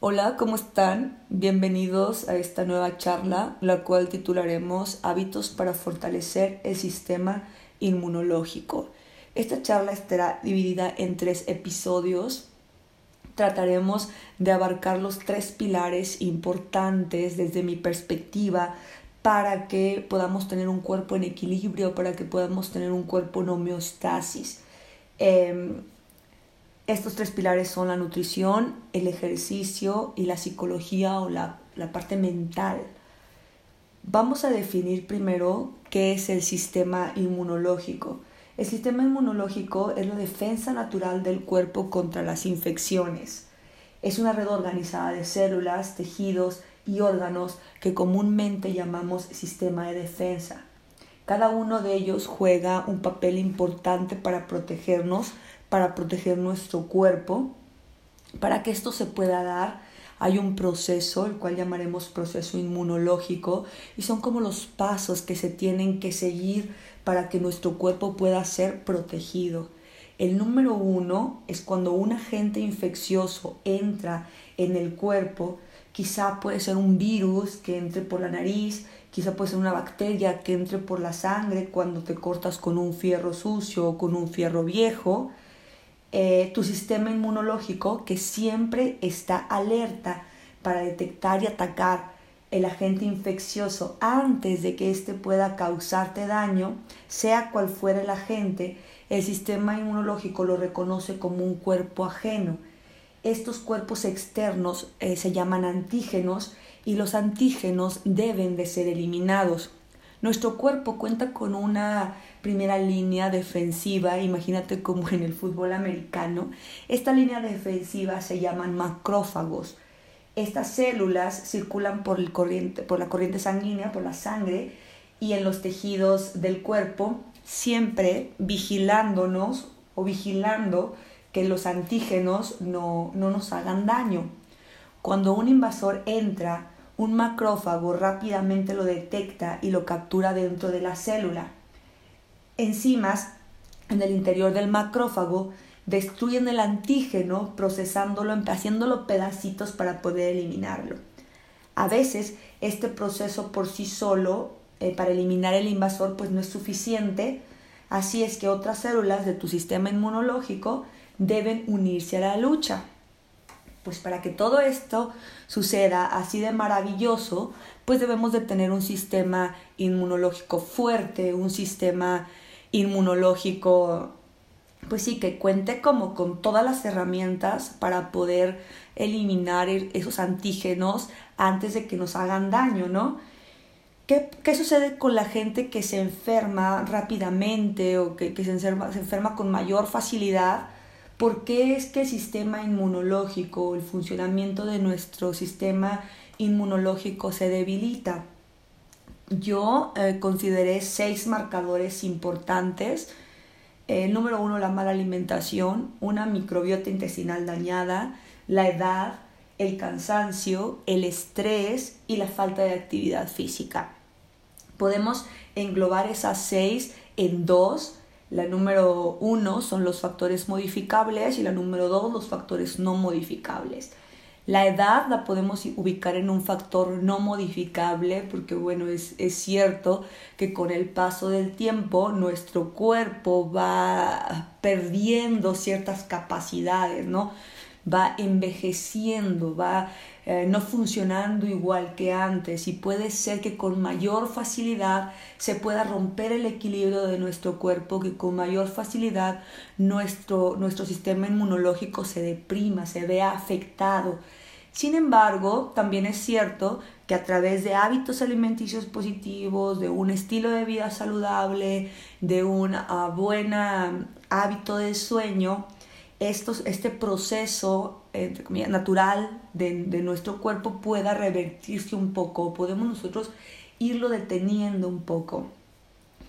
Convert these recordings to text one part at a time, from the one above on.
Hola, ¿cómo están? Bienvenidos a esta nueva charla, la cual titularemos Hábitos para fortalecer el sistema inmunológico. Esta charla estará dividida en tres episodios. Trataremos de abarcar los tres pilares importantes desde mi perspectiva para que podamos tener un cuerpo en equilibrio, para que podamos tener un cuerpo en homeostasis. Em, estos tres pilares son la nutrición, el ejercicio y la psicología o la, parte mental. Vamos a definir primero qué es el sistema inmunológico. El sistema inmunológico es la defensa natural del cuerpo contra las infecciones. Es una red organizada de células, tejidos y órganos que comúnmente llamamos sistema de defensa. Cada uno de ellos juega un papel importante para protegernos para proteger nuestro cuerpo. Para que esto se pueda dar, hay un proceso, el cual llamaremos proceso inmunológico, y son como los pasos que se tienen que seguir para que nuestro cuerpo pueda ser protegido. El número uno es cuando un agente infeccioso entra en el cuerpo, quizá puede ser un virus que entre por la nariz, quizá puede ser una bacteria que entre por la sangre cuando te cortas con un fierro sucio o con un fierro viejo, eh, tu sistema inmunológico que siempre está alerta para detectar y atacar el agente infeccioso antes de que éste pueda causarte daño, sea cual fuera el agente, el sistema inmunológico lo reconoce como un cuerpo ajeno. Estos cuerpos externos eh, se llaman antígenos y los antígenos deben de ser eliminados. Nuestro cuerpo cuenta con una primera línea defensiva, imagínate como en el fútbol americano. Esta línea defensiva se llaman macrófagos. Estas células circulan por, el corriente, por la corriente sanguínea, por la sangre y en los tejidos del cuerpo, siempre vigilándonos o vigilando que los antígenos no, no nos hagan daño. Cuando un invasor entra un macrófago rápidamente lo detecta y lo captura dentro de la célula. Enzimas en el interior del macrófago destruyen el antígeno procesándolo, haciéndolo pedacitos para poder eliminarlo. A veces este proceso por sí solo eh, para eliminar el invasor pues no es suficiente, así es que otras células de tu sistema inmunológico deben unirse a la lucha. Pues para que todo esto suceda así de maravilloso, pues debemos de tener un sistema inmunológico fuerte, un sistema inmunológico, pues sí, que cuente como con todas las herramientas para poder eliminar esos antígenos antes de que nos hagan daño, ¿no? ¿Qué, qué sucede con la gente que se enferma rápidamente o que, que se, enferma, se enferma con mayor facilidad? ¿Por qué es que el sistema inmunológico, el funcionamiento de nuestro sistema inmunológico se debilita? Yo eh, consideré seis marcadores importantes. El número uno, la mala alimentación, una microbiota intestinal dañada, la edad, el cansancio, el estrés y la falta de actividad física. Podemos englobar esas seis en dos la número uno son los factores modificables y la número dos los factores no modificables. La edad la podemos ubicar en un factor no modificable porque bueno, es, es cierto que con el paso del tiempo nuestro cuerpo va perdiendo ciertas capacidades, ¿no? Va envejeciendo, va eh, no funcionando igual que antes y puede ser que con mayor facilidad se pueda romper el equilibrio de nuestro cuerpo, que con mayor facilidad nuestro, nuestro sistema inmunológico se deprima, se vea afectado. Sin embargo, también es cierto que a través de hábitos alimenticios positivos, de un estilo de vida saludable, de un uh, buen hábito de sueño, estos, este proceso natural de, nuestro cuerpo pueda revertirse un poco, podemos nosotros irlo deteniendo un poco.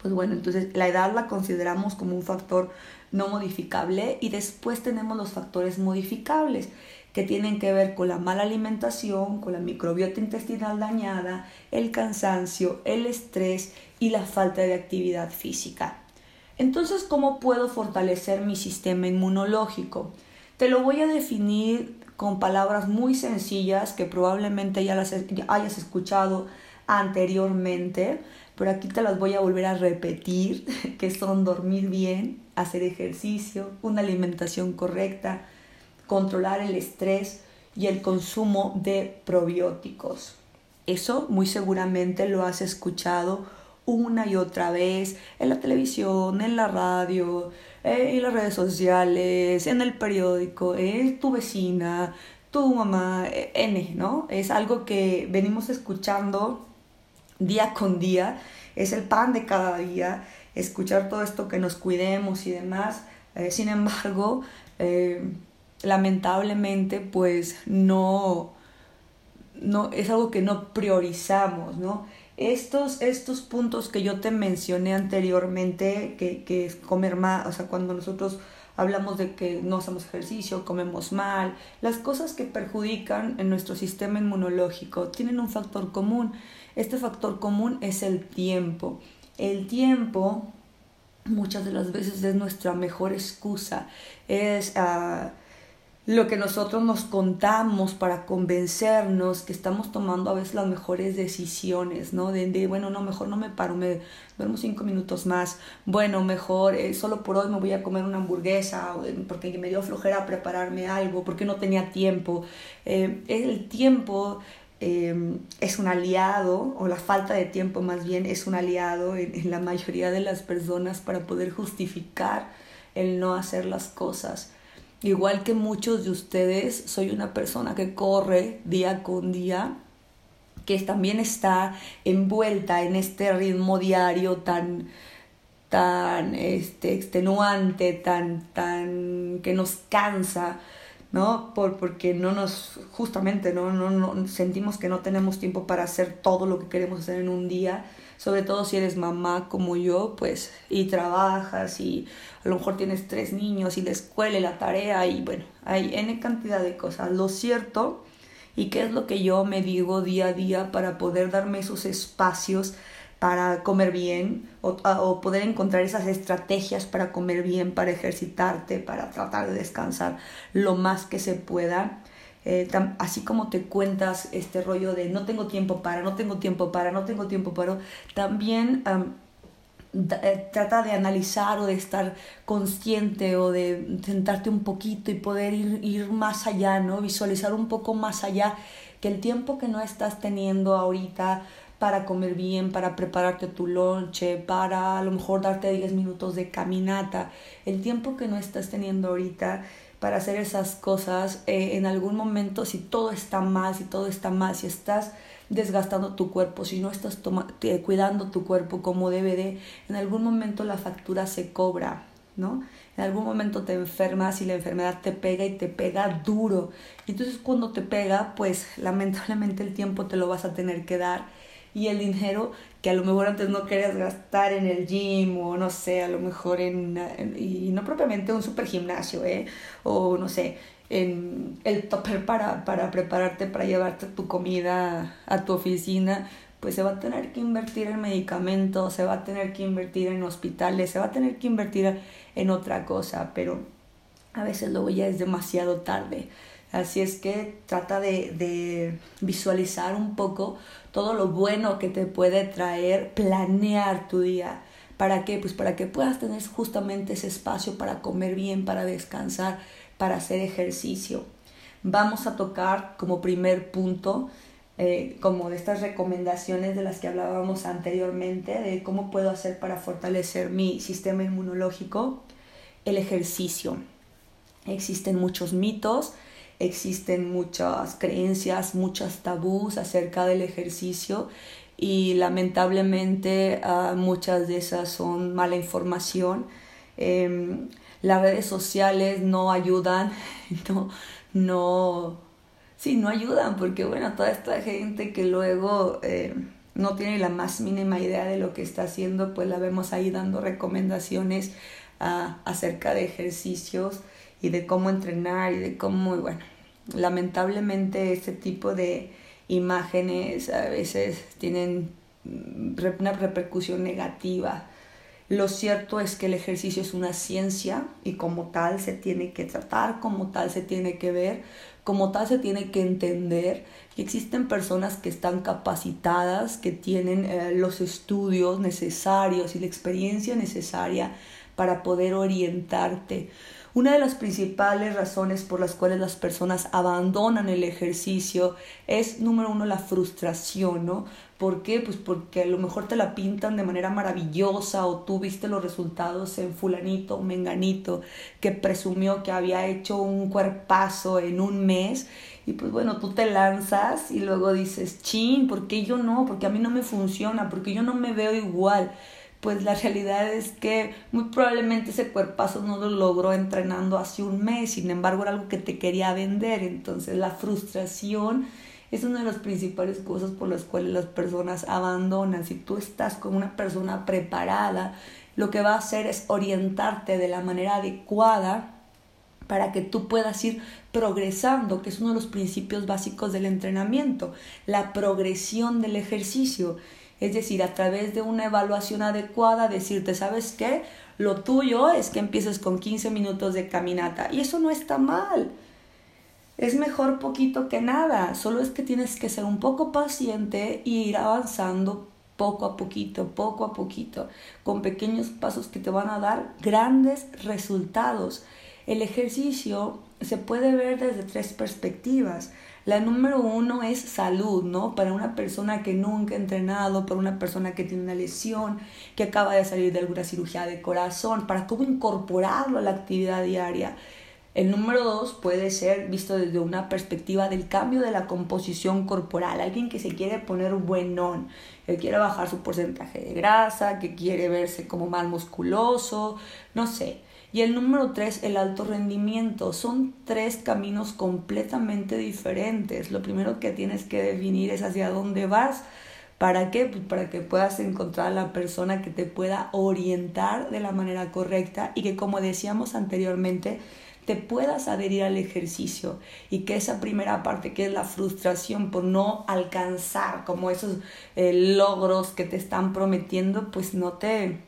Pues bueno, entonces la edad la consideramos como un factor no modificable y después tenemos los factores modificables que tienen que ver con la mala alimentación, con la microbiota intestinal dañada, el cansancio, el estrés y la falta de actividad física. Entonces, ¿cómo puedo fortalecer mi sistema inmunológico? Te lo voy a definir con palabras muy sencillas que probablemente ya las hayas escuchado anteriormente, pero aquí te las voy a volver a repetir, que son dormir bien, hacer ejercicio, una alimentación correcta, controlar el estrés y el consumo de probióticos. Eso muy seguramente lo has escuchado una y otra vez en la televisión, en la radio, eh, en las redes sociales, en el periódico, en tu vecina, tu mamá, eh, N, ¿no? Es algo que venimos escuchando día con día, es el pan de cada día, escuchar todo esto que nos cuidemos y demás. Eh, sin embargo, lamentablemente, pues no, no, es algo que no priorizamos, ¿no? Estos, estos puntos que yo te mencioné anteriormente, que, que es comer más, o sea, cuando nosotros hablamos de que no hacemos ejercicio, comemos mal, las cosas que perjudican en nuestro sistema inmunológico tienen un factor común. Este factor común es el tiempo. El tiempo muchas de las veces es nuestra mejor excusa, es... Uh, lo que nosotros nos contamos para convencernos que estamos tomando a veces las mejores decisiones, ¿no? De, bueno, no, mejor no me paro, me duermo cinco minutos más, bueno, mejor eh, solo por hoy me voy a comer una hamburguesa eh, porque me dio flojera prepararme algo, porque no tenía tiempo. Eh, el tiempo es un aliado, o la falta de tiempo más bien es un aliado en la mayoría de las personas para poder justificar el no hacer las cosas. Igual que muchos de ustedes, soy una persona que corre día con día, que también está envuelta en este ritmo diario tan tan este, extenuante, tan, tan que nos cansa, ¿no? Por, porque no nos, justamente, ¿no? No, no, sentimos que no tenemos tiempo para hacer todo lo que queremos hacer en un día sobre todo si eres mamá como yo, pues, y trabajas y a lo mejor tienes tres niños y la escuela y la tarea y bueno, hay N cantidad de cosas. Lo cierto, y qué es lo que yo me digo día a día para poder darme esos espacios para comer bien o, o, poder encontrar esas estrategias para comer bien, para ejercitarte, para tratar de descansar lo más que se pueda. Eh, así como te cuentas este rollo de no tengo tiempo para, no tengo tiempo para, no tengo tiempo para, también eh, trata de analizar o de estar consciente o de sentarte un poquito y poder ir, ir más allá, ¿no? Visualizar un poco más allá que el tiempo que no estás teniendo ahorita para comer bien, para prepararte tu lonche, para a lo mejor darte 10 minutos de caminata, el tiempo que no estás teniendo ahorita para hacer esas cosas, eh, en algún momento si todo está mal, si todo está mal, si estás desgastando tu cuerpo, si no estás cuidando tu cuerpo como debe de, en algún momento la factura se cobra, ¿no? En algún momento te enfermas y la enfermedad te pega y te pega duro. Y entonces cuando te pega, pues lamentablemente el tiempo te lo vas a tener que dar y el dinero que a lo mejor antes no querías gastar en el gym o no sé, a lo mejor en, y no propiamente un super gimnasio, ¿eh? O no sé, en el topper para, para prepararte para llevarte tu comida a tu oficina, pues se va a tener que invertir en medicamentos, se va a tener que invertir en hospitales, se va a tener que invertir en otra cosa, pero a veces luego ya es demasiado tarde. Así es que trata de, de visualizar un poco todo lo bueno que te puede traer planear tu día. ¿Para qué? Pues para que puedas tener justamente ese espacio para comer bien, para descansar, para hacer ejercicio. Vamos a tocar como primer punto, eh, como de estas recomendaciones de las que hablábamos anteriormente, de cómo puedo hacer para fortalecer mi sistema inmunológico, el ejercicio. Existen muchos mitos, existen muchas creencias, muchas tabús acerca del ejercicio y lamentablemente uh, muchas de esas son mala información. Eh, las redes sociales no ayudan, no, sí, no ayudan porque bueno, toda esta gente que luego eh, no tiene la más mínima idea de lo que está haciendo, pues la vemos ahí dando recomendaciones uh, acerca de ejercicios y de cómo entrenar y de cómo, bueno, lamentablemente este tipo de imágenes a veces tienen una repercusión negativa. Lo cierto es que el ejercicio es una ciencia y como tal se tiene que tratar, como tal se tiene que ver, como tal se tiene que entender que existen personas que están capacitadas, que tienen eh, los estudios necesarios y la experiencia necesaria para poder orientarte. Una de las principales razones por las cuales las personas abandonan el ejercicio es, número uno, la frustración, ¿no? ¿Por qué? Pues porque a lo mejor te la pintan de manera maravillosa o tú viste los resultados en fulanito o menganito que presumió que había hecho un cuerpazo en un mes y pues bueno, tú te lanzas y luego dices, chin, ¿por qué yo no? Porque a mí no me funciona, porque yo no me veo igual pues la realidad es que muy probablemente ese cuerpazo no lo logró entrenando hace un mes, sin embargo era algo que te quería vender, entonces la frustración es una de las principales cosas por las cuales las personas abandonan. Si tú estás con una persona preparada, lo que va a hacer es orientarte de la manera adecuada para que tú puedas ir progresando, que es uno de los principios básicos del entrenamiento, la progresión del ejercicio. Es decir, a través de una evaluación adecuada, decirte, ¿sabes qué? Lo tuyo es que empieces con 15 minutos de caminata. Y eso no está mal. Es mejor poquito que nada. Solo es que tienes que ser un poco paciente y ir avanzando poco a poquito, poco a poquito, con pequeños pasos que te van a dar grandes resultados. El ejercicio se puede ver desde tres perspectivas. La número uno es salud, ¿no? Para una persona que nunca ha entrenado, para una persona que tiene una lesión, que acaba de salir de alguna cirugía de corazón, para cómo incorporarlo a la actividad diaria. El número dos puede ser visto desde una perspectiva del cambio de la composición corporal. Alguien que se quiere poner buenón, que quiere bajar su porcentaje de grasa, que quiere verse como más musculoso, no sé. Y el número tres, el alto rendimiento. Son tres caminos completamente diferentes. Lo primero que tienes que definir es hacia dónde vas. ¿Para qué? Pues para que puedas encontrar a la persona que te pueda orientar de la manera correcta y que, como decíamos anteriormente, te puedas adherir al ejercicio y que esa primera parte que es la frustración por no alcanzar como esos eh, logros que te están prometiendo, pues no te,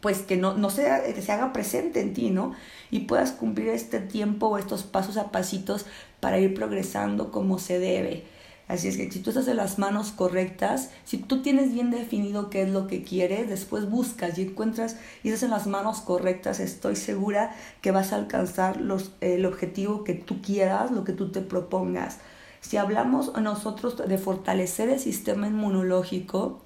pues que no, no sea, que se haga presente en ti, ¿no? Y puedas cumplir este tiempo o estos pasos a pasitos para ir progresando como se debe. Así es que si tú estás en las manos correctas, si tú tienes bien definido qué es lo que quieres, después buscas y encuentras y estás en las manos correctas, estoy segura que vas a alcanzar los, el objetivo que tú quieras, lo que tú te propongas. Si hablamos nosotros de fortalecer el sistema inmunológico,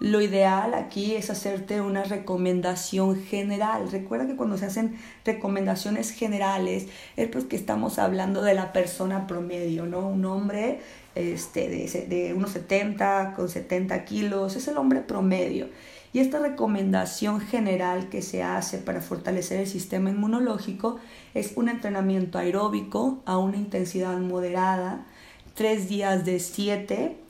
lo ideal aquí es hacerte una recomendación general. Recuerda que cuando se hacen recomendaciones generales es porque estamos hablando de la persona promedio, ¿no? Un hombre este, de, de unos 70 con 70 kilos, es el hombre promedio. Y esta recomendación general que se hace para fortalecer el sistema inmunológico es un entrenamiento aeróbico a una intensidad moderada, tres días de 7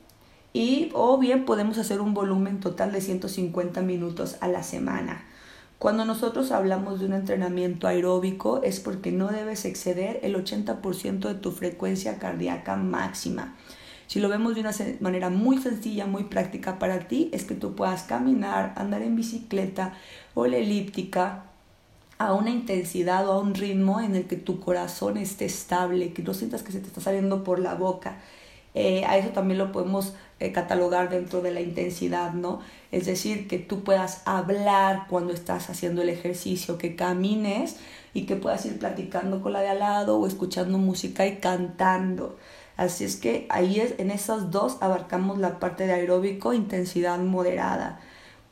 y o bien podemos hacer un volumen total de 150 minutos a la semana. Cuando nosotros hablamos de un entrenamiento aeróbico es porque no debes exceder el 80% de tu frecuencia cardíaca máxima. Si lo vemos de una manera muy sencilla, muy práctica para ti, es que tú puedas caminar, andar en bicicleta o la elíptica a una intensidad o a un ritmo en el que tu corazón esté estable, que no sientas que se te está saliendo por la boca. Eh, a eso también lo podemos eh, catalogar dentro de la intensidad, ¿no? Es decir, que tú puedas hablar cuando estás haciendo el ejercicio, que camines y que puedas ir platicando con la de al lado o escuchando música y cantando. Así es que ahí es, en esas dos abarcamos la parte de aeróbico, intensidad moderada.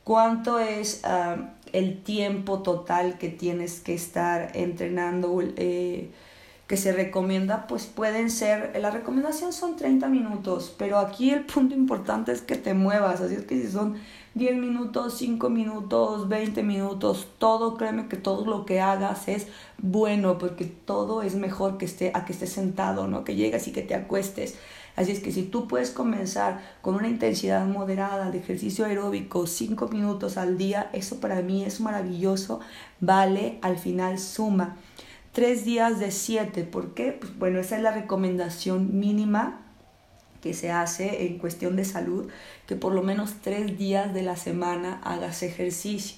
¿Cuánto es ah, el tiempo total que tienes que estar entrenando? Eh, que se recomienda, pues pueden ser, la recomendación son 30 minutos, pero aquí el punto importante es que te muevas, así es que si son 10 minutos, 5 minutos, 20 minutos, todo, créeme que todo lo que hagas es bueno, porque todo es mejor que esté, a que estés sentado, ¿no? Que llegas y que te acuestes. Así es que si tú puedes comenzar con una intensidad moderada de ejercicio aeróbico 5 minutos al día, eso para mí es maravilloso, vale, al final suma tres días de siete. ¿Por qué? Pues bueno, esa es la recomendación mínima que se hace en cuestión de salud, que por lo menos tres días de la semana hagas ejercicio.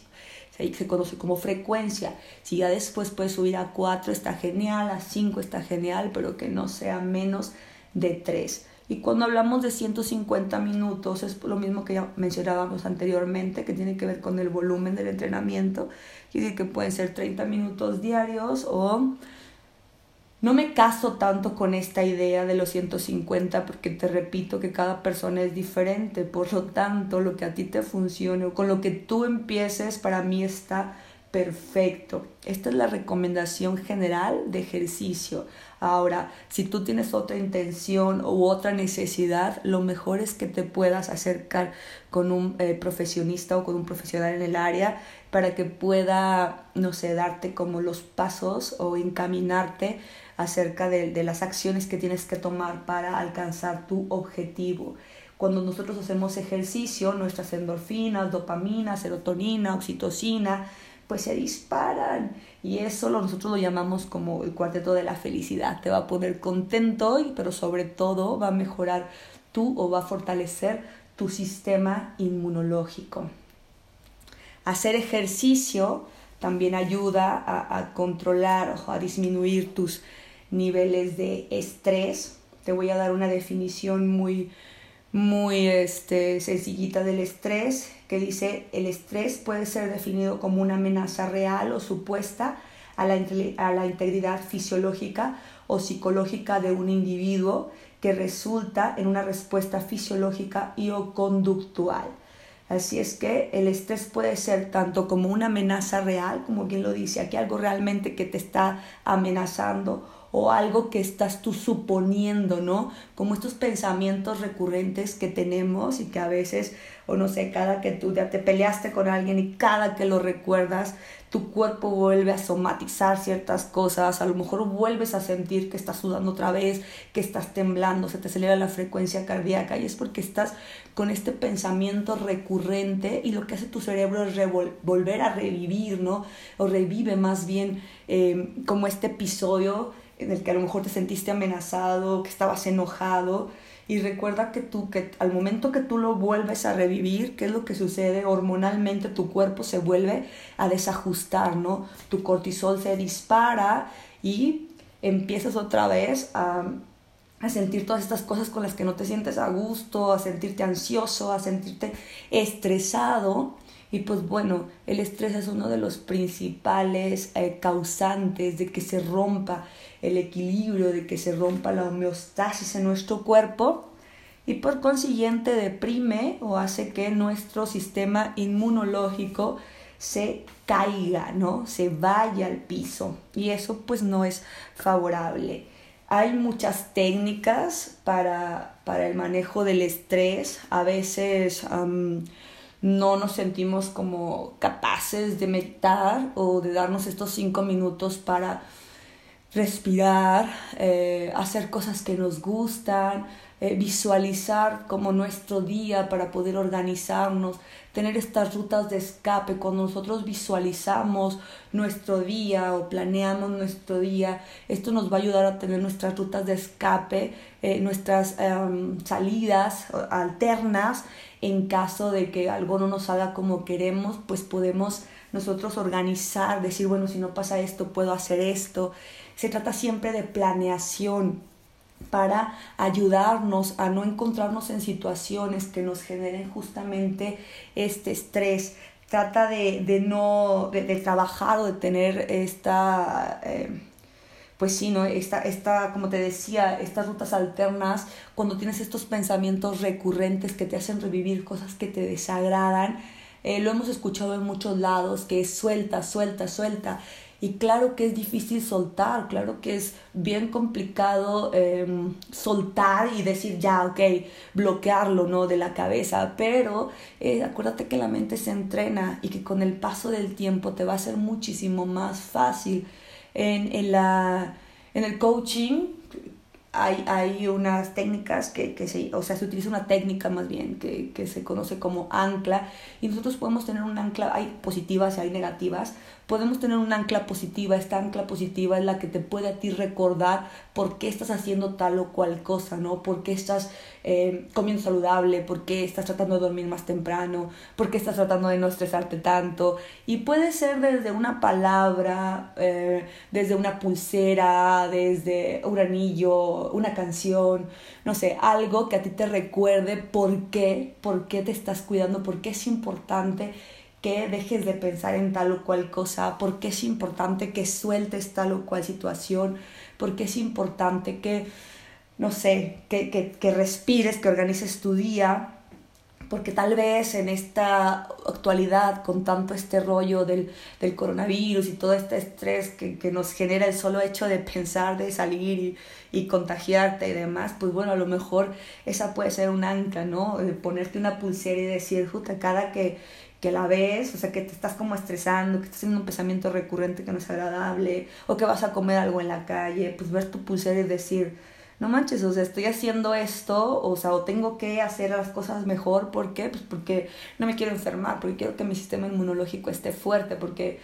se conoce como frecuencia. Si ya después puedes subir a 4 está genial, a 5 está genial, pero que no sea menos de 3. Y cuando hablamos de 150 minutos, es lo mismo que ya mencionábamos anteriormente, que tiene que ver con el volumen del entrenamiento. Decir que pueden ser 30 minutos diarios o no me caso tanto con esta idea de los 150 porque te repito que cada persona es diferente, por lo tanto lo que a ti te funcione o con lo que tú empieces para mí está perfecto. Esta es la recomendación general de ejercicio. Ahora, si tú tienes otra intención u otra necesidad, lo mejor es que te puedas acercar con un eh, profesionista o con un profesional en el área para que pueda, no sé, darte como los pasos o encaminarte acerca de, de las acciones que tienes que tomar para alcanzar tu objetivo. Cuando nosotros hacemos ejercicio, nuestras endorfinas, dopamina, serotonina, oxitocina, pues se disparan y eso nosotros lo llamamos como el cuarteto de la felicidad. Te va a poner contento, pero sobre todo va a mejorar tú o va a fortalecer tu sistema inmunológico. Hacer ejercicio también ayuda a, a controlar o a disminuir tus niveles de estrés. Te voy a dar una definición muy, muy este, sencillita del estrés, que dice, el estrés puede ser definido como una amenaza real o supuesta a la, a la integridad fisiológica o psicológica de un individuo que resulta en una respuesta fisiológica y o conductual. Así es que el estrés puede ser tanto como una amenaza real, como quien lo dice, aquí algo realmente que te está amenazando, o algo que estás tú suponiendo, ¿no? Como estos pensamientos recurrentes que tenemos y que a veces, o no sé, cada que tú ya te peleaste con alguien y cada que lo recuerdas, tu cuerpo vuelve a somatizar ciertas cosas, a lo mejor vuelves a sentir que estás sudando otra vez, que estás temblando, se te acelera la frecuencia cardíaca y es porque estás con este pensamiento recurrente y lo que hace tu cerebro es volver a revivir, ¿no? O revive más bien eh, como este episodio en el que a lo mejor te sentiste amenazado, que estabas enojado. Y recuerda que tú, que al momento que tú lo vuelves a revivir, ¿qué es lo que sucede? Hormonalmente tu cuerpo se vuelve a desajustar, ¿no? Tu cortisol se dispara y empiezas otra vez a, a sentir todas estas cosas con las que no te sientes a gusto, a sentirte ansioso, a sentirte estresado. Y pues bueno, el estrés es uno de los principales eh, causantes de que se rompa el equilibrio, de que se rompa la homeostasis en nuestro cuerpo y por consiguiente deprime o hace que nuestro sistema inmunológico se caiga, ¿no? Se vaya al piso y eso pues no es favorable. Hay muchas técnicas para, para el manejo del estrés. A veces no nos sentimos como capaces de meditar o de darnos estos cinco minutos para respirar, eh, hacer cosas que nos gustan, eh, visualizar como nuestro día para poder organizarnos, tener estas rutas de escape. Cuando nosotros visualizamos nuestro día o planeamos nuestro día, esto nos va a ayudar a tener nuestras rutas de escape, eh, nuestras em, salidas alternas en caso de que algo no nos haga como queremos, pues podemos nosotros organizar, decir, bueno, si no pasa esto, puedo hacer esto. Se trata siempre de planeación para ayudarnos a no encontrarnos en situaciones que nos generen justamente este estrés. Trata de, de no, de, trabajar o de tener esta, eh, pues sí, ¿no? Esta, esta, como te decía, estas rutas alternas, cuando tienes estos pensamientos recurrentes que te hacen revivir cosas que te desagradan, eh, lo hemos escuchado en muchos lados, que es suelta, suelta, suelta. Y claro que es difícil soltar, claro que es bien complicado em, soltar y decir ya, ok, bloquearlo, ¿no? De la cabeza, pero eh, acuérdate que la mente se entrena y que con el paso del tiempo te va a ser muchísimo más fácil. En, en, la, en el coaching hay, hay unas técnicas que, que, se, o sea, se utiliza una técnica más bien que, que se conoce como ancla y nosotros podemos tener un ancla, hay positivas y hay negativas, podemos tener un ancla positiva. Esta ancla positiva es la que te puede a ti recordar por qué estás haciendo tal o cual cosa, ¿no? Por qué estás eh, comiendo saludable, por qué estás tratando de dormir más temprano, por qué estás tratando de no estresarte tanto. Y puede ser desde una palabra, eh, desde una pulsera, desde un anillo, una canción, no sé, algo que a ti te recuerde por qué, por qué te estás cuidando, por qué es importante que dejes de pensar en tal o cual cosa, por qué es importante que sueltes tal o cual situación, por qué es importante que, no sé, que, que, que respires, que organices tu día, porque tal vez en esta actualidad, con tanto este rollo del, del coronavirus y todo este estrés que, que, nos genera el solo hecho de pensar, de salir y, contagiarte y demás, pues bueno, a lo mejor esa puede ser un ancla, ¿no? De ponerte una pulsera y decir, justa, cada que, que la ves, o sea, que te estás como estresando, que estás haciendo un pensamiento recurrente que no es agradable, o que vas a comer algo en la calle, pues ver tu pulsera y decir, no manches, o sea, estoy haciendo esto, o sea, o tengo que hacer las cosas mejor, ¿por qué? Pues porque no me quiero enfermar, porque quiero que mi sistema inmunológico esté fuerte, porque,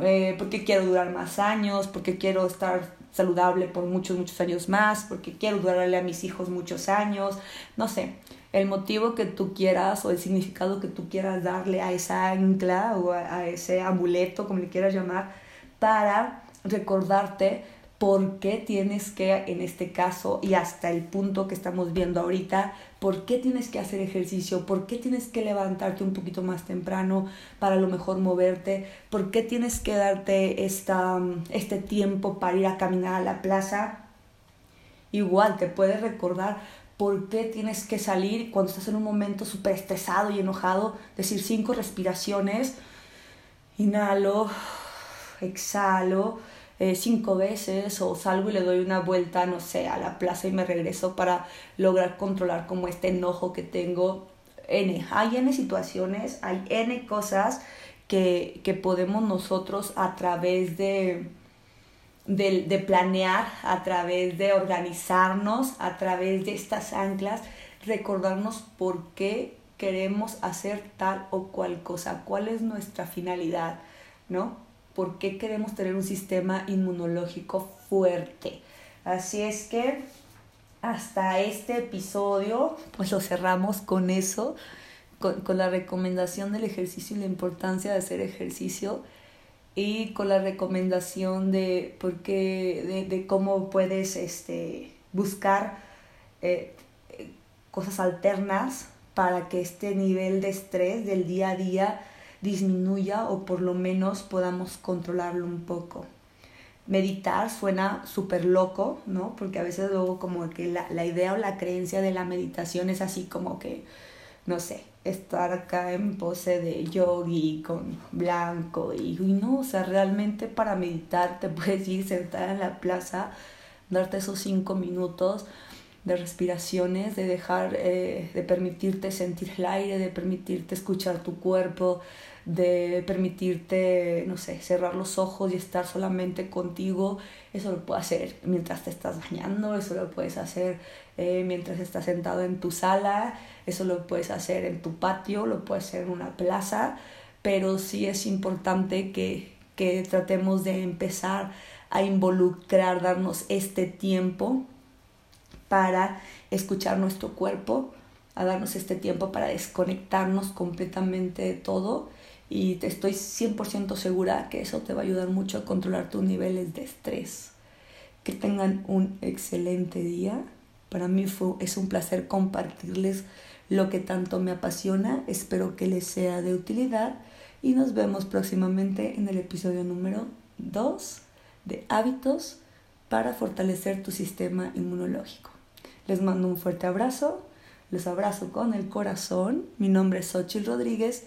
eh, porque quiero durar más años, porque quiero estar saludable por muchos, muchos años más, porque quiero durarle a mis hijos muchos años, no sé el motivo que tú quieras o el significado que tú quieras darle a esa ancla o a, ese amuleto, como le quieras llamar, para recordarte por qué tienes que, en este caso y hasta el punto que estamos viendo ahorita, por qué tienes que hacer ejercicio, por qué tienes que levantarte un poquito más temprano para a lo mejor moverte, por qué tienes que darte esta, este tiempo para ir a caminar a la plaza. Igual te puedes recordar por qué tienes que salir cuando estás en un momento súper estresado y enojado, decir cinco respiraciones, inhalo, exhalo eh, cinco veces o salgo y le doy una vuelta, no sé, a la plaza y me regreso para lograr controlar como este enojo que tengo. N, hay N situaciones, hay N cosas que, que podemos nosotros a través de de, de, planear, a través de organizarnos, a través de estas anclas, recordarnos por qué queremos hacer tal o cual cosa, cuál es nuestra finalidad, ¿no? ¿Por qué queremos tener un sistema inmunológico fuerte? Así es que hasta este episodio, pues lo cerramos con eso, con, con la recomendación del ejercicio y la importancia de hacer ejercicio y con la recomendación de, porque, de, de cómo puedes este, buscar eh, cosas alternas para que este nivel de estrés del día a día disminuya o por lo menos podamos controlarlo un poco. Meditar suena súper loco, ¿no? Porque a veces luego como que la, la idea o la creencia de la meditación es así como que, no sé, estar acá en pose de yogi con blanco y, no, o sea, realmente para meditar te puedes ir sentada en la plaza, darte esos cinco minutos de respiraciones, de dejar, eh, de permitirte sentir el aire, de permitirte escuchar tu cuerpo, de permitirte, no sé, cerrar los ojos y estar solamente contigo, eso lo puedes hacer mientras te estás bañando, eso lo puedes hacer eh, mientras estás sentado en tu sala, eso lo puedes hacer en tu patio, lo puedes hacer en una plaza, pero sí es importante que, que tratemos de empezar a involucrar, darnos este tiempo para escuchar nuestro cuerpo, a darnos este tiempo para desconectarnos completamente de todo y te estoy 100% segura que eso te va a ayudar mucho a controlar tus niveles de estrés. Que tengan un excelente día. Para mí fue, es un placer compartirles lo que tanto me apasiona. Espero que les sea de utilidad y nos vemos próximamente en el episodio número 2 de hábitos para fortalecer tu sistema inmunológico. Les mando un fuerte abrazo, los abrazo con el corazón. Mi nombre es Xochitl Rodríguez